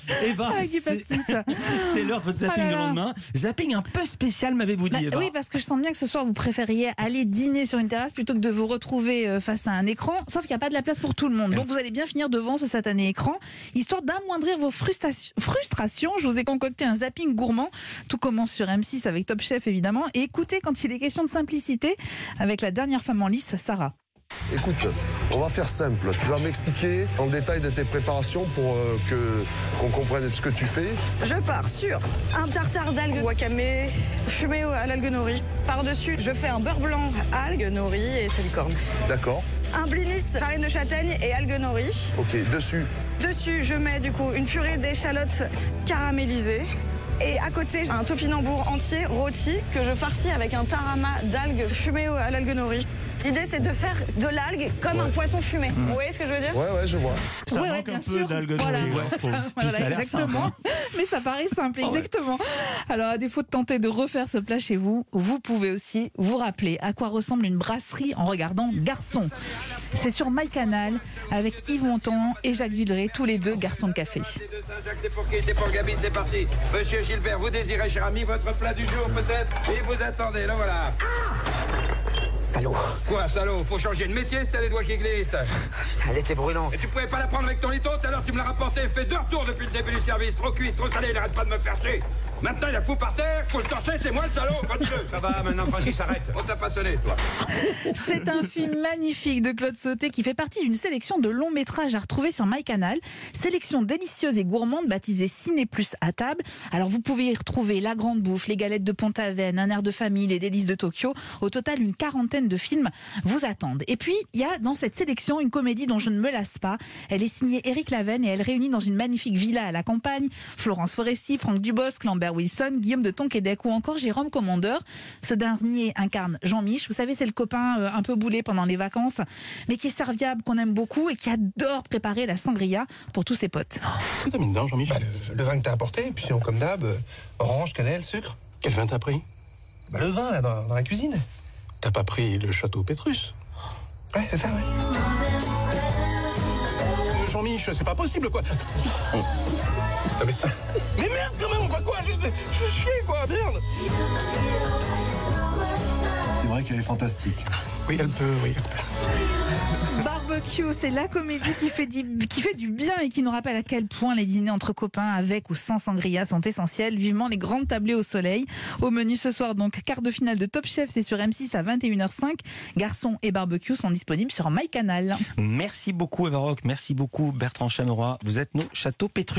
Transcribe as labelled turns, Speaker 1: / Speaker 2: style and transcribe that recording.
Speaker 1: Eva,
Speaker 2: du
Speaker 1: c'est-
Speaker 2: pastis.
Speaker 1: c'est l'heure de votre zapping
Speaker 2: Oh là
Speaker 1: de
Speaker 2: là.
Speaker 1: lendemain. Zapping un peu spécial, m'avez-vous dit,
Speaker 2: Bah,
Speaker 1: Eva
Speaker 2: oui, parce que je sens bien que ce soir, vous préfériez aller dîner sur une terrasse plutôt que de vous retrouver euh, face à un écran. Sauf qu'il n'y a pas de la place pour tout le monde. Donc vous allez bien finir devant ce satané écran. Histoire d'amoindrir vos frustration- frustrations, je vous ai concocté un zapping gourmand. Tout commence sur M6 avec Top Chef, évidemment. Et écoutez quand il est question de simplicité avec la dernière femme en lice, Sarah.
Speaker 3: Écoute, on va faire simple. Tu vas m'expliquer en détail de tes préparations pour euh, que qu'on comprenne ce que tu fais.
Speaker 4: Je pars sur un tartare d'algues wakame fumé à l'algue nori. Par-dessus, je fais un beurre blanc, algues, nori et salicorne.
Speaker 3: D'accord
Speaker 4: Un blinis, farine de châtaigne et algues nori.
Speaker 3: Ok, dessus.
Speaker 4: Dessus, je mets du coup une purée d'échalotes caramélisées. Et à côté, un topinambour entier rôti que je farcis avec un tarama d'algues fumées à l'algue nori. L'idée, c'est de faire de l'algue comme un poisson fumé. Vous voyez ce que je veux dire
Speaker 3: Ouais, ouais, je vois.
Speaker 1: Ça manque un peu
Speaker 2: sûr.
Speaker 1: d'algues
Speaker 2: Voilà. Voilà,
Speaker 1: l'air
Speaker 2: exactement.
Speaker 1: simple, hein.
Speaker 2: Mais ça paraît simple,
Speaker 1: Ah ouais.
Speaker 2: exactement. Alors, à défaut de tenter de refaire ce plat chez vous, vous pouvez aussi vous rappeler à quoi ressemble une brasserie en regardant Garçon. C'est sur MyCanal avec Yves Montand et Jacques Villeray, tous les deux garçons de café.
Speaker 5: C'est pour qui C'est pour Gabine, c'est parti. Monsieur Gilbert, vous désirez, cher ami, votre plat du jour peut-être? Et vous attendez, là voilà.
Speaker 6: Salaud.
Speaker 5: Quoi, salaud? Faut changer de métier, c'est les doigts qui glissent.
Speaker 6: Elle était brûlante.
Speaker 5: Et tu pouvais pas la prendre avec ton liton, tout à l'heure tu me l'as rapporté, fait deux retours depuis le début du service. Trop cuit, trop salé, il arrête pas de me faire chier. Maintenant il a fou par terre, faut le torcher, c'est moi le salaud, votre Ça va, maintenant Francis, arrête. On t'a pas sonné, toi.
Speaker 2: C'est un film magnifique de Claude Sauté qui fait partie d'une sélection de longs métrages à retrouver sur MyCanal. Sélection délicieuse et gourmande baptisée Ciné Plus à table. Alors vous pouvez y retrouver La Grande Bouffe, Les Galettes de Pont-Aven, Un air de famille, Les Délices de Tokyo. Au total, une quarantaine de films vous attendent. Et puis, il y a dans cette sélection une comédie dont je ne me lasse pas. Elle est signée Eric Laven et elle réunit dans une magnifique villa à la campagne Florence Foresti, Franck Dubosc, Lambert Wilson, Guillaume de Tonquédec ou encore Jérôme Commandeur. Ce dernier incarne Jean-Mich. Vous savez, c'est le copain euh, un peu boulé pendant les vacances, mais qui est serviable, qu'on aime beaucoup et qui adore préparer la sangria pour tous ses potes.
Speaker 7: Qu'est-ce que t'as mis dedans, Jean-Michel
Speaker 8: Bah, le, le vin que t'as apporté, puis sinon, comme d'hab, euh, orange, cannelle, sucre.
Speaker 7: Quel vin t'as pris?
Speaker 8: Bah, le vin, là, dans, dans la cuisine.
Speaker 7: T'as pas pris le château Pétrus?
Speaker 8: Ouais, c'est ça, ouais.
Speaker 7: Euh, Jean-Mich, c'est pas possible, quoi
Speaker 8: mais
Speaker 7: merde, quand même, enfin quoi Je vais chier, quoi, merde
Speaker 9: C'est vrai qu'elle est fantastique.
Speaker 7: Oui, elle peut, oui, elle peut.
Speaker 2: Barbecue, c'est la comédie qui fait, du, qui fait du bien et qui nous rappelle à quel point les dîners entre copains avec ou sans sangria sont essentiels. Vivement les grandes tablées au soleil. Au menu ce soir, donc, quart de finale de Top Chef, c'est sur M6 à 21h05. Garçons et barbecue sont disponibles sur MyCanal.
Speaker 1: Merci beaucoup, Eva Rock. Merci beaucoup, Bertrand Chameroy. Vous êtes nos châteaux Pétrus.